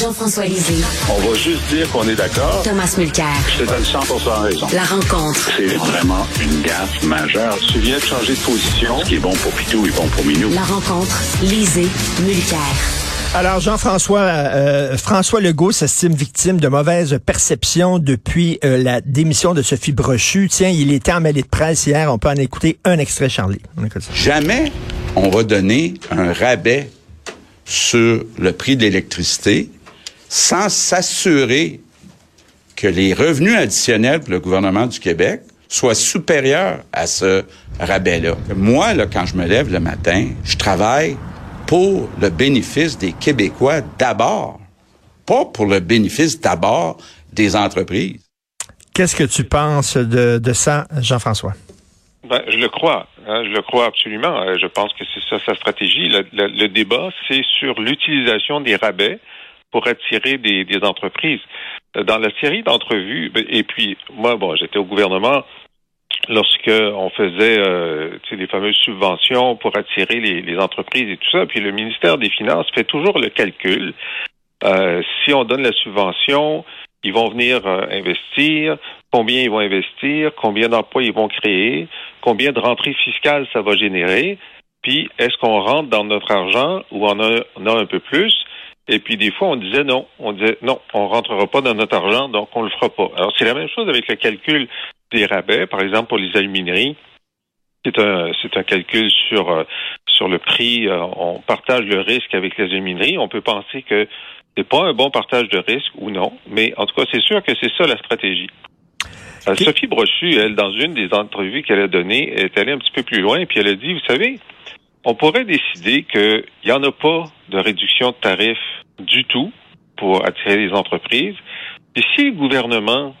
Jean-François Lisée. On va juste dire qu'on est d'accord. Thomas Mulcair. Je te donne 100 raison. La rencontre. C'est vraiment une gaffe majeure. Tu viens de changer de position. Ce qui est bon pour Pitou est bon pour Minou. La rencontre. Lisée. Mulcair. Alors, Jean-François, euh, François Legault s'estime victime de mauvaise perception depuis euh, la démission de Sophie Brochu. Tiens, il était en mêlée de presse hier. On peut en écouter un extrait, Charlie. Jamais on va donner un rabais sur le prix de l'électricité sans s'assurer que les revenus additionnels pour le gouvernement du Québec soient supérieurs à ce rabais-là. Moi, là, quand je me lève le matin, je travaille pour le bénéfice des Québécois d'abord, pas pour le bénéfice d'abord des entreprises. Qu'est-ce que tu penses de, de ça, Jean-François? Ben, je le crois. Hein, je le crois absolument. Euh, je pense que c'est ça sa stratégie. Le, le, débat, c'est sur l'utilisation des rabais pour attirer des, des, entreprises. Dans la série d'entrevues, et puis moi, bon, j'étais au gouvernement lorsque on faisait euh, les fameuses subventions pour attirer les, les, entreprises et tout ça. Puis le ministère des Finances fait toujours le calcul. Euh, si on donne la subvention, ils vont venir euh, investir, combien ils vont investir, combien d'emplois ils vont créer, combien de rentrées fiscales ça va générer, puis est-ce qu'on rentre dans notre argent ou on, a, on a un peu plus? Et puis des fois, on disait non. On disait non, on rentrera pas dans notre argent, donc on le fera pas. Alors c'est la même chose avec le calcul des rabais, par exemple pour les alumineries. C'est un, c'est un calcul sur euh, sur le prix. Euh, on partage le risque avec les alumineries. On peut penser que c'est pas un bon partage de risque ou non, mais en tout cas, c'est sûr que c'est ça la stratégie. Euh, Sophie Brochu, elle, dans une des entrevues qu'elle a données, est allée un petit peu plus loin, puis elle a dit, vous savez, on pourrait décider qu'il n'y en a pas de réduction de tarifs du tout pour attirer les entreprises. Et si le gouvernement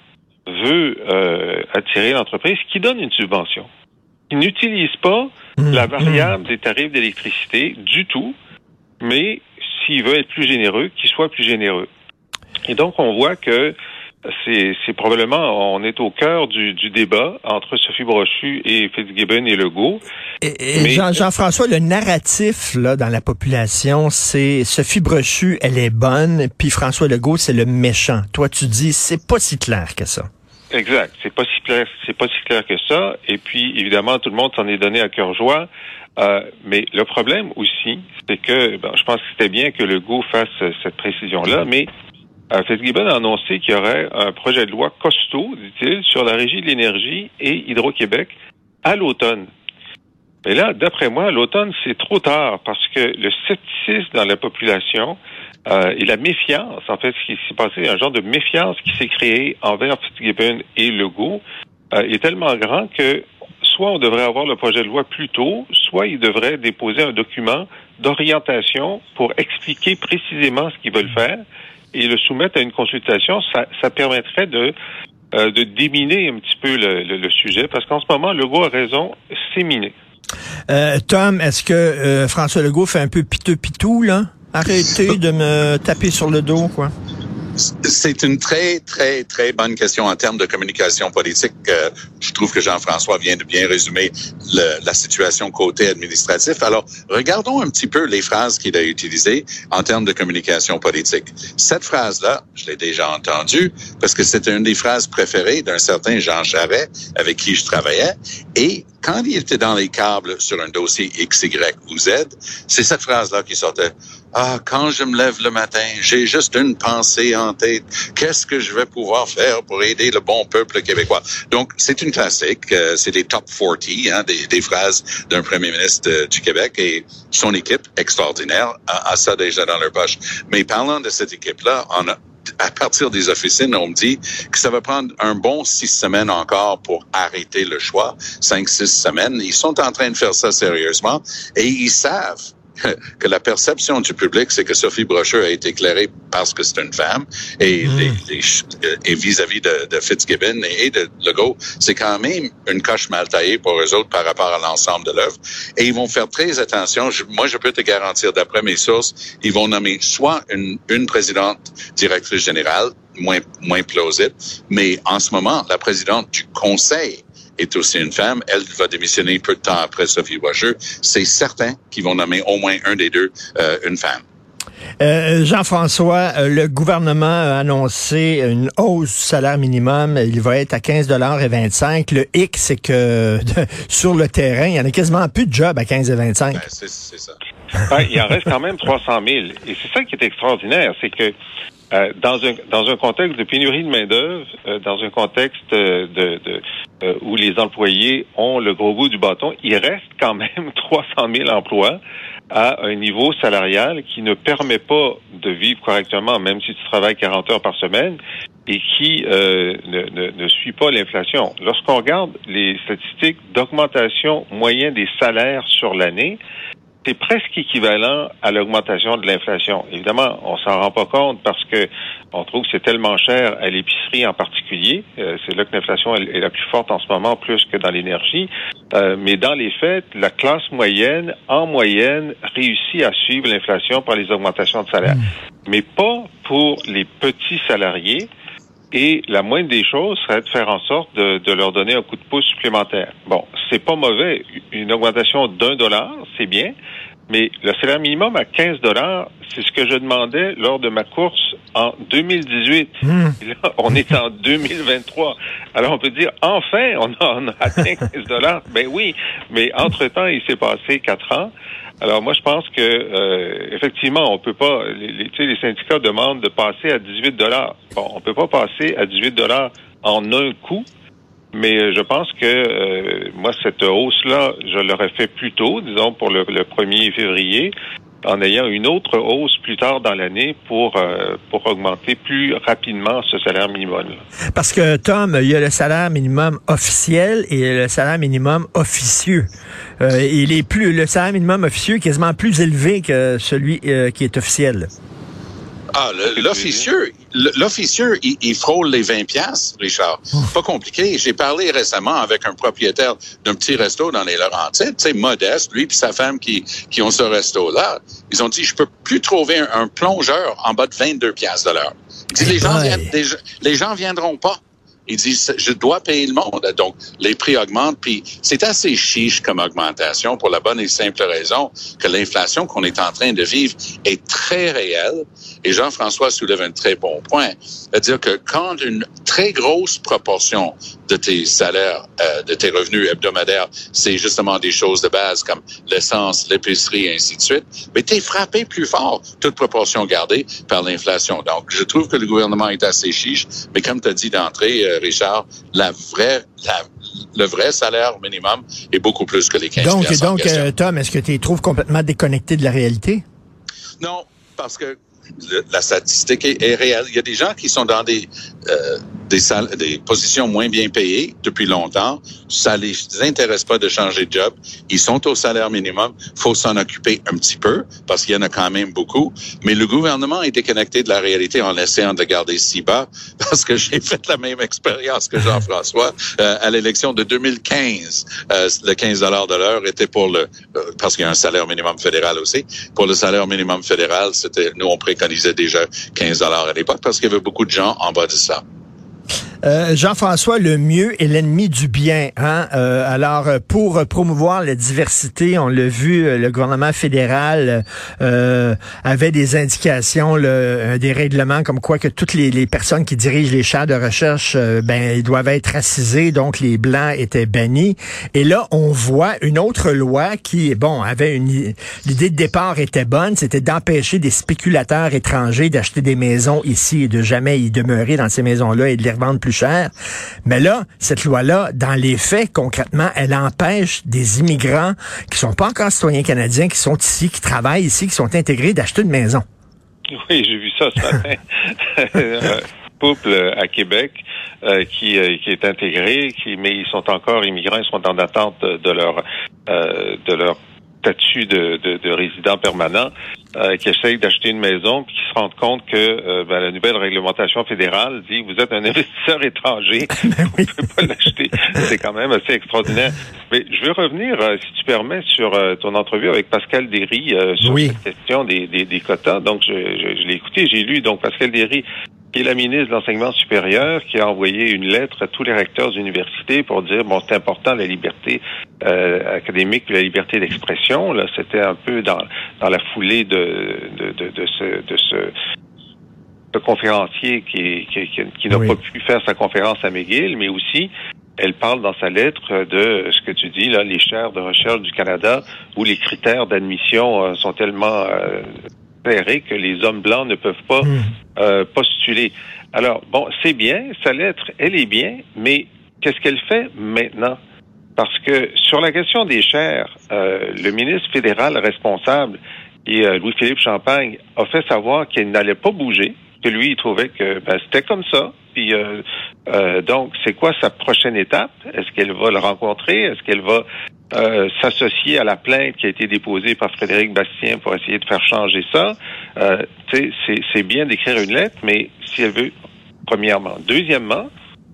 veut euh, attirer l'entreprise, qui donne une subvention, qui n'utilise pas mmh. la variable mmh. des tarifs d'électricité du tout, mais s'il veut être plus généreux, qu'il soit plus généreux. Et donc, on voit que c'est probablement, on est au cœur du, débat entre Sophie Brochu et Fitzgibbon et Legault. Et, Jean-François, le narratif là dans la population, c'est Sophie Brochu, elle est bonne, puis François Legault, c'est le méchant. Toi, tu dis, c'est pas si clair que ça. Exact, c'est pas si clair, c'est pas si clair que ça. Et puis, évidemment, tout le monde s'en est donné à cœur joie. Euh, mais le problème aussi, c'est que je pense que c'était bien que le GO fasse cette précision-là, mais euh, Fitzgibbon a annoncé qu'il y aurait un projet de loi costaud, dit-il, sur la régie de l'énergie et Hydro-Québec à l'automne. Mais là, d'après moi, l'automne, c'est trop tard parce que le scepticisme dans la population euh, et la méfiance, en fait, ce qui s'est passé, un genre de méfiance qui s'est créé envers Fitzgibbon et Legault, euh, est tellement grand que soit on devrait avoir le projet de loi plus tôt, soit ils devraient déposer un document d'orientation pour expliquer précisément ce qu'ils veulent faire et le soumettre à une consultation. Ça, permettrait de euh, de déminer un petit peu le, sujet parce qu'en ce moment, Legault a raison, c'est miné. Euh, Tom, est-ce que euh, François Legault fait un peu piteux pitou là? Arrêtez de me taper sur le dos, quoi. C'est une très, très, très bonne question en termes de communication politique. Euh, je trouve que Jean-François vient de bien résumer le, la situation côté administratif. Alors, regardons un petit peu les phrases qu'il a utilisées en termes de communication politique. Cette phrase-là, je l'ai déjà entendue parce que c'était une des phrases préférées d'un certain Jean Charret avec qui je travaillais. Et quand il était dans les câbles sur un dossier X, Y ou Z, c'est cette phrase-là qui sortait. Ah, quand je me lève le matin, j'ai juste une pensée en Qu'est-ce que je vais pouvoir faire pour aider le bon peuple québécois? Donc, c'est une classique. Euh, c'est des top 40, hein, des, des phrases d'un premier ministre euh, du Québec et son équipe extraordinaire a, a, ça déjà dans leur poche. Mais parlant de cette équipe-là, on a à partir des officines, on me dit que ça va prendre un bon six semaines encore pour arrêter le choix, cinq, six semaines. Ils sont en train de faire ça sérieusement et ils savent que la perception du public, c'est que Sophie Brocheux a été éclairée parce que c'est une femme et mm. et vis-à-vis de, de, Fitzgibbon et de Legault, c'est quand même une coche mal taillée pour eux autres par rapport à l'ensemble de l'œuvre. Et ils vont faire très attention. moi, je peux te garantir, d'après mes sources, ils vont nommer soit une, une présidente directrice générale, moins, moins plausible, mais en ce moment, la présidente du conseil est aussi une femme. Elle va démissionner peu de temps après Sophie Washer. C'est certain qu'ils vont nommer au moins un des deux euh, une femme. Euh, Jean-François, euh, le gouvernement a annoncé une hausse du salaire minimum. Il va être à 15 et 25. Le hic, c'est que sur le terrain, il y en a quasiment plus de jobs à 15 et 25. Ben, c'est ça. Ouais, il en reste quand même 300 000. Et c'est ça qui est extraordinaire, c'est que euh, dans un dans un contexte de pénurie de main d'œuvre, euh, dans un contexte euh, de, de euh, où les employés ont le gros bout du bâton, il reste quand même 300 000 emplois à un niveau salarial qui ne permet pas de vivre correctement, même si tu travailles 40 heures par semaine, et qui euh, ne, ne, ne suit pas l'inflation. Lorsqu'on regarde les statistiques d'augmentation moyenne des salaires sur l'année, c'est presque équivalent à l'augmentation de l'inflation. Évidemment, on s'en rend pas compte parce que on trouve que c'est tellement cher à l'épicerie en particulier. Euh, c'est là que l'inflation est la plus forte en ce moment, plus que dans l'énergie. Euh, mais dans les faits, la classe moyenne, en moyenne, réussit à suivre l'inflation par les augmentations de salaire. Mais pas pour les petits salariés. Et la moindre des choses serait de faire en sorte de, de leur donner un coup de pouce supplémentaire. Bon, c'est pas mauvais. Une augmentation d'un dollar, c'est bien. Mais le salaire minimum à 15 dollars, c'est ce que je demandais lors de ma course en 2018. Et là, on est en 2023. Alors, on peut dire, enfin, on a, on a atteint 15 dollars. Ben oui, mais entre-temps, il s'est passé quatre ans. Alors, moi, je pense que euh, effectivement, on peut pas. Les, les, les syndicats demandent de passer à 18 dollars. Bon, on peut pas passer à 18 dollars en un coup. Mais euh, je pense que euh, moi, cette hausse-là, je l'aurais fait plus tôt, disons pour le, le 1er février, en ayant une autre hausse plus tard dans l'année pour euh, pour augmenter plus rapidement ce salaire minimum. Parce que, Tom, il y a le salaire minimum officiel et le salaire minimum officieux. Euh, il est plus, le salaire minimum officieux est quasiment plus élevé que celui euh, qui est officiel. Ah, l'officieux, l'officieux, il, il frôle les 20 piastres, Richard. Pas compliqué. J'ai parlé récemment avec un propriétaire d'un petit resto dans les Laurentides, tu sais, modeste, lui puis sa femme qui, qui ont ce resto-là. Ils ont dit, je peux plus trouver un, un plongeur en bas de 22 piastres de l'heure. Les gens, viennent- les, gens- les gens viendront pas. Il dit, je dois payer le monde. Donc, les prix augmentent. Puis, c'est assez chiche comme augmentation pour la bonne et simple raison que l'inflation qu'on est en train de vivre est très réelle. Et Jean-François soulève un très bon point. C'est-à-dire que quand une très grosse proportion de tes salaires, euh, de tes revenus hebdomadaires, c'est justement des choses de base comme l'essence, l'épicerie, ainsi de suite, mais tu es frappé plus fort, toute proportion gardée, par l'inflation. Donc, je trouve que le gouvernement est assez chiche, mais comme tu as dit d'entrée, euh, Richard, la vraie, la, le vrai salaire minimum est beaucoup plus que les 15 Donc, en donc euh, Tom, est-ce que tu les trouves complètement déconnecté de la réalité? Non, parce que le- la statistique est, est réelle. Il y a des gens qui sont dans des euh, des, sal- des positions moins bien payées depuis longtemps. Ça les intéresse pas de changer de job. Ils sont au salaire minimum. faut s'en occuper un petit peu parce qu'il y en a quand même beaucoup. Mais le gouvernement est déconnecté de la réalité en essayant de le garder si bas parce que j'ai fait la même expérience que Jean-François euh, à l'élection de 2015. Euh, le 15 dollars de l'heure était pour le euh, parce qu'il y a un salaire minimum fédéral aussi. Pour le salaire minimum fédéral, c'était nous on préconisait déjà 15 dollars à l'époque parce qu'il y avait beaucoup de gens en bas de ça. Euh, Jean-François, le mieux est l'ennemi du bien. Hein? Euh, alors, euh, pour promouvoir la diversité, on l'a vu, le gouvernement fédéral euh, avait des indications, des règlements comme quoi que toutes les, personnes qui dirigent les chaires de recherche, ben, ils doivent être racisés, donc les blancs étaient bannis. Et là, on voit une autre loi qui, bon, avait une l'idée de départ était bonne, c'était d'empêcher des spéculateurs étrangers d'acheter des maisons ici et de jamais y demeurer dans ces maisons-là et de les revendre plus cher. Mais là, cette loi-là, dans les faits, concrètement, elle empêche des immigrants qui sont pas encore citoyens canadiens, qui sont ici, qui travaillent ici, qui sont intégrés, d'acheter une maison. Oui, j'ai vu ça ce matin. Un couple à Québec euh, qui, euh, qui est intégré, qui, mais ils sont encore immigrants, ils sont en attente de leur euh, de leur statut de, de, de résident permanent, euh, qui essayent d'acheter une maison, puis qui se rendent compte que euh, ben, la nouvelle réglementation fédérale dit vous êtes un investisseur étranger, vous ne pouvez pas l'acheter. C'est quand même assez extraordinaire. Mais je veux revenir, euh, si tu permets, sur euh, ton entrevue avec Pascal Derry euh, sur Oui. cette question des, des, des quotas. Donc, je, je, je l'ai écouté, j'ai lu. Donc, Pascal Derry qui est la ministre de l'Enseignement supérieur, qui a envoyé une lettre à tous les recteurs d'université pour dire, bon, c'est important la liberté euh, académique, la liberté d'expression. Là, c'était un peu dans, dans la foulée de, de, de, de ce... De ce conférencier qui, qui, qui, qui n'a Oui. pas pu faire sa conférence à McGill, mais aussi elle parle dans sa lettre de ce que tu dis, là, les chaires de recherche du Canada, où les critères d'admission euh, sont tellement euh, que les hommes blancs ne peuvent pas Hmm. euh, postuler. Alors, bon, c'est bien, sa lettre, elle est bien, mais qu'est-ce qu'elle fait maintenant? Parce que sur la question des chaires, euh, le ministre fédéral responsable, et euh, Louis-Philippe Champagne, a fait savoir qu'il n'allait pas bouger, que lui, il trouvait que ben, c'était comme ça. Puis euh, euh, donc, c'est quoi sa prochaine étape? Est-ce qu'elle va le rencontrer? Est-ce qu'elle va euh, s'associer à la plainte qui a été déposée par Frédéric Bastien pour essayer de faire changer ça? Euh, tu sais, c'est, bien d'écrire une lettre, mais si elle veut, premièrement. Deuxièmement,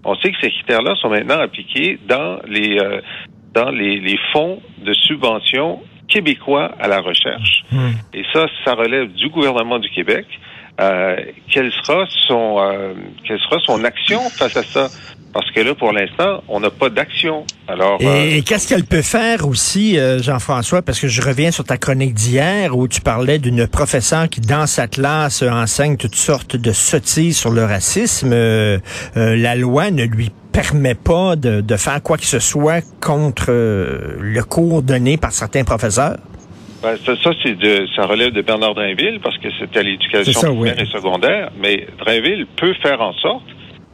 on sait que ces critères-là sont maintenant appliqués dans les euh, dans les, les fonds de subvention québécois à la recherche. Hmm. Et ça, ça relève du gouvernement du Québec. Euh, quelle sera son euh, quelle sera son action face à ça? Parce que là, pour l'instant, on n'a pas d'action. Alors, Et, euh, et qu'est-ce qu'elle peut faire aussi, euh, Jean-François, parce que je reviens sur ta chronique d'hier où tu parlais d'une professeure qui, dans sa classe, enseigne toutes sortes de sottises sur le racisme. Euh, euh, la loi ne lui permet pas de, de faire quoi que ce soit contre le cours donné par certains professeurs? Ben, ça, ça, c'est de, ça relève de Bernard Drainville parce que c'était à l'éducation primaire oui. et secondaire. Mais Drainville peut faire en sorte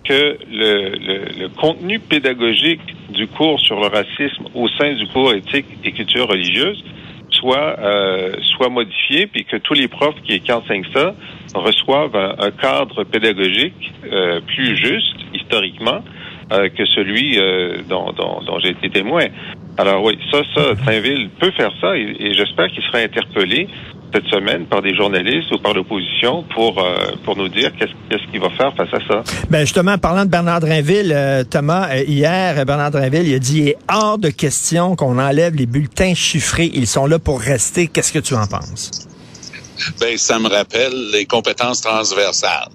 que le, contenu pédagogique du cours sur le racisme au sein du cours éthique et culture religieuse soit euh, soit modifié puis que tous les profs qui, enseignent ça reçoivent un, cadre pédagogique euh, plus juste historiquement euh, que celui dont, j'ai été témoin. Alors oui, ça, ça, Trainville peut faire ça et j'espère qu'il sera interpellé cette semaine par des journalistes ou par l'opposition pour euh, pour nous dire qu'est-ce qu'est-ce qu'il va faire face à ça. Ben justement, parlant de Bernard Drinville, euh, Thomas, euh, hier, Bernard Drinville, il a dit, il est hors de question qu'on enlève les bulletins chiffrés. Ils sont là pour rester. Qu'est-ce que tu en penses? Ben, ça me rappelle les compétences transversales.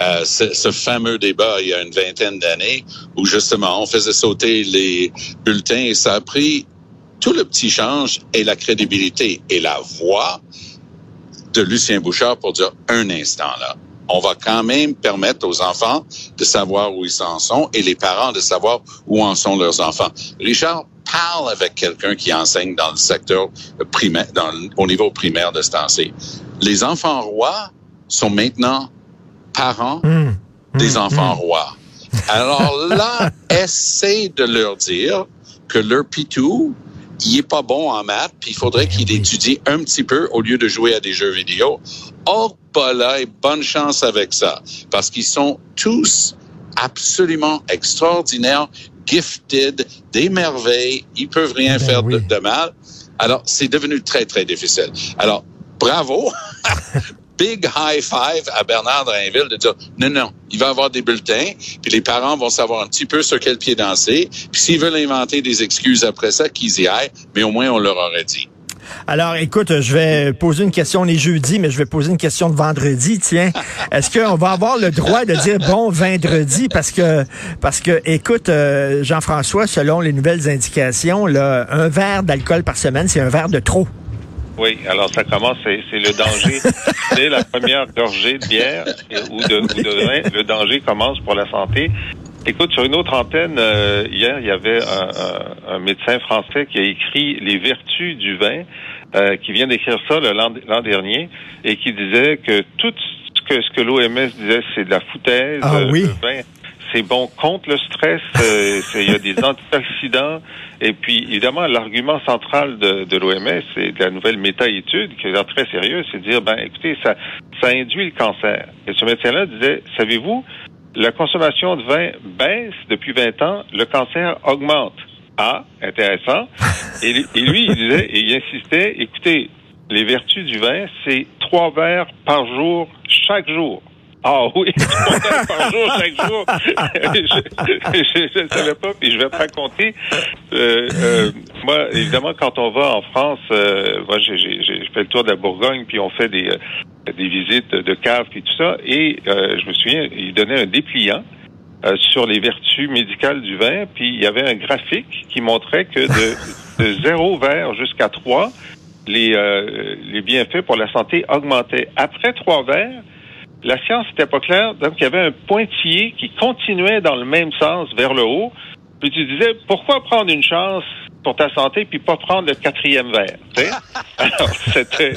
Euh, ce, ce fameux débat il y a une vingtaine d'années où justement on faisait sauter les bulletins et ça a pris tout le petit change et la crédibilité et la voix de Lucien Bouchard pour dire un instant là. On va quand même permettre aux enfants de savoir où ils en sont et les parents de savoir où en sont leurs enfants. Richard parle avec quelqu'un qui enseigne dans le secteur primaire, dans, au niveau primaire de ce temps-ci. Les enfants rois sont maintenant parents Hum, des hum, enfants rois. Alors là, essaie de leur dire que leur pitou, il est pas bon en maths, puis il faudrait qu'il étudie un petit peu au lieu de jouer à des jeux vidéo. Oh, pas là, et bonne chance avec ça, parce qu'ils sont tous absolument extraordinaires, gifted, des merveilles, ils peuvent rien Ben faire de mal. Alors, c'est devenu très, très difficile. Alors, bravo. Big high five à Bernard Drainville de dire non, non, il va avoir des bulletins, puis les parents vont savoir un petit peu sur quel pied danser, puis s'ils veulent inventer des excuses après ça, qu'ils y aillent, mais au moins on leur aurait dit. Alors, écoute, je vais poser une question les jeudis, mais je vais poser une question de vendredi. Tiens, est-ce qu'on va avoir le droit de dire bon vendredi? Parce que parce que écoute, euh, Jean-François, selon les nouvelles indications, là, un verre d'alcool par semaine, c'est un verre de trop. Oui, alors ça commence, c'est le danger. Dès la première gorgée de bière ou de, ou de vin, le danger commence pour la santé. Écoute, sur une autre antenne, euh, hier, il y avait un, un- un médecin français qui a écrit Les vertus du vin, euh, qui vient d'écrire ça le l'an l'an dernier, et qui disait que tout ce que, ce que l'OMS disait, c'est de la foutaise. Ah euh, oui. Le vin, c'est bon contre le stress, euh, il y a des antioxydants, et puis évidemment, l'argument central de, l'OMS, c'est de la nouvelle méta-étude qui est très sérieuse, c'est de dire, ben écoutez, ça, ça induit le cancer. Et ce médecin-là disait, savez-vous, la consommation de vin baisse depuis 20 ans, le cancer augmente. Ah, intéressant. Et, et lui, il disait, et il insistait, écoutez, les vertus du vin, c'est trois verres par jour, chaque jour. Ah oui, par jour, chaque jour. je ne savais pas, puis je vais te raconter. Euh, euh, moi, évidemment, quand on va en France, euh, moi, j'ai fait le tour de la Bourgogne, puis on fait des, euh, des visites de caves, puis tout ça, et euh, je me souviens, il donnait un dépliant euh, sur les vertus médicales du vin, puis il y avait un graphique qui montrait que de, de zéro verre jusqu'à trois, les, euh, les bienfaits pour la santé augmentaient. Après trois verres, la science n'était pas claire, donc il y avait un pointillé qui continuait dans le même sens vers le haut. Puis tu disais, pourquoi prendre une chance pour ta santé puis pas prendre le quatrième verre? Alors, c'était...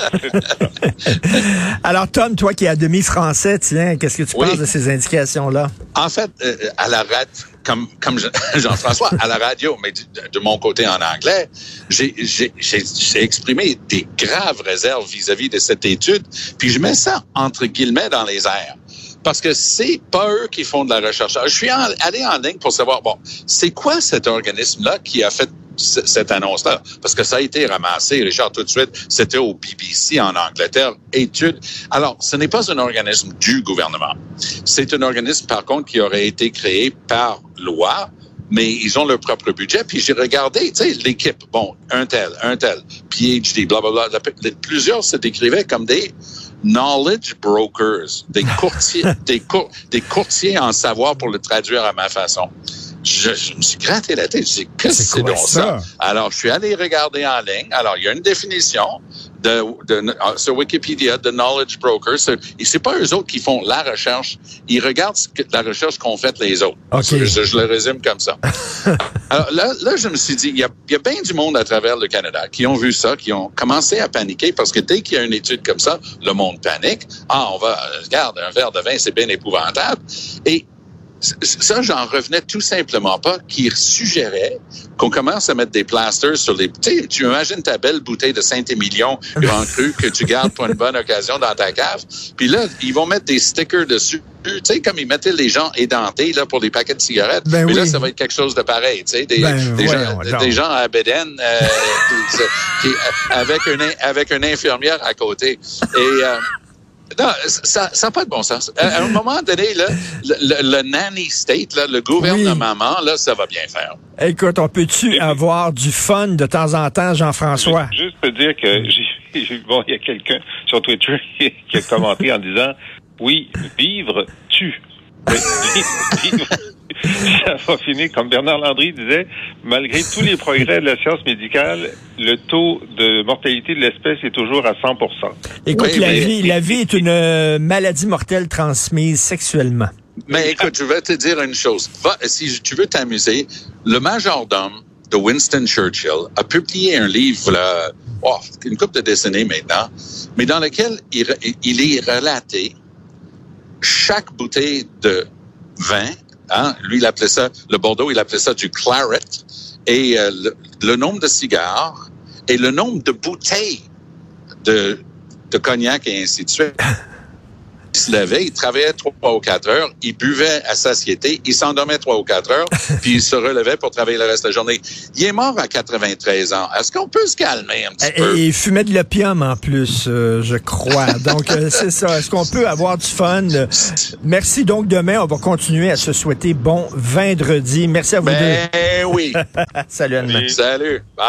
Alors, Tom, toi qui es à demi français, tiens, qu'est-ce que tu Oui. penses de ces indications-là? En fait, euh, à la radio, comme, comme Jean- Jean-François, à la radio, mais de, de mon côté en anglais, j'ai j'ai- j'ai- j'ai exprimé des graves réserves vis-à-vis de cette étude, puis je mets ça entre guillemets dans les airs. Parce que c'est pas eux qui font de la recherche. Je suis en- allé en ligne pour savoir, bon, c'est quoi cet organisme-là qui a fait cette annonce-là? Parce que ça a été ramassé, Richard, tout de suite, c'était au BBC en Angleterre, étude. Alors, ce n'est pas un organisme du gouvernement. C'est un organisme, par contre, qui aurait été créé par loi, mais ils ont leur propre budget. Puis j'ai regardé, tu sais, l'équipe, bon, un tel, un tel, PhD, blablabla. La- la- Plusieurs se décrivaient comme des knowledge brokers, des courtiers, des, cour- des courtiers en savoir pour le traduire à ma façon. Je, je me suis gratté la tête. Je dis, qu'est-ce que C'est donc ça? ça? Alors, je suis allé regarder en ligne. Alors, il y a une définition de, de, euh, sur Wikipédia de knowledge broker. C'est- Et c'est pas eux autres qui font la recherche. Ils regardent ce que- la recherche qu'ont fait les autres. OK. Je, le résume comme ça. Alors là, là, je me suis dit, il y a, y a bien du monde à travers le Canada qui ont vu ça, qui ont commencé à paniquer parce que dès qu'il y a une étude comme ça, le monde panique. Ah, on va, euh, regarde, un verre de vin, c'est bien épouvantable. Et ça, j'en revenais tout simplement pas qui suggérait qu'on commence à mettre des plasters sur les... Tu tu imagines ta belle bouteille de Saint-Émilion Grand Cru que tu gardes pour une bonne occasion dans ta cave. Puis là, ils vont mettre des stickers dessus. Tu sais, comme ils mettaient les gens édentés là, pour des paquets de cigarettes. Ben Mais là, oui. ça va être quelque chose de pareil. Tu sais, des, Ben, des, voyons gens, donc. des gens à Bédène euh, qui- avec, une, avec une infirmière à côté. Et... euh, non, ça n'a pas de bon sens. À, à un moment donné, là, le, le- le nanny state, là, le gouvernement, là, ça va bien faire. Écoute, on peut-tu avoir du fun de temps en temps, Jean-François? Juste te dire que j'ai, j'ai- bon, il y a quelqu'un sur Twitter qui, qui a commenté en disant oui, vivre tue. Oui, vivre, ça va finir comme Bernard Landry disait, malgré tous les progrès de la science médicale, le taux de mortalité de l'espèce est toujours à 100 Écoute, Oui, la, mais- vie, la vie est une euh, maladie mortelle transmise sexuellement. Mais écoute, je vais te dire une chose. Va, si tu veux t'amuser, le majordome de Winston Churchill a publié un livre, là, oh, une couple de décennies maintenant, mais dans lequel il, il est relaté chaque bouteille de vin. Hein, lui, il appelait ça, le Bordeaux, il appelait ça du claret, et euh, le, le nombre de cigares et le nombre de bouteilles de, de cognac et ainsi de suite. Il se levait, il travaillait trois ou quatre heures, il buvait à satiété, il s'endormait trois ou quatre heures, puis il se relevait pour travailler le reste de la journée. Il est mort à 93 ans. Est-ce qu'on peut se calmer un petit peu? Et il fumait de l'opium en plus, euh, je crois. Donc, euh, c'est ça. Est-ce qu'on peut avoir du fun? Merci. Donc, demain, on va continuer à se souhaiter bon vendredi. Merci à vous Ben oui. deux. Salut, Anne. Salut. Bye.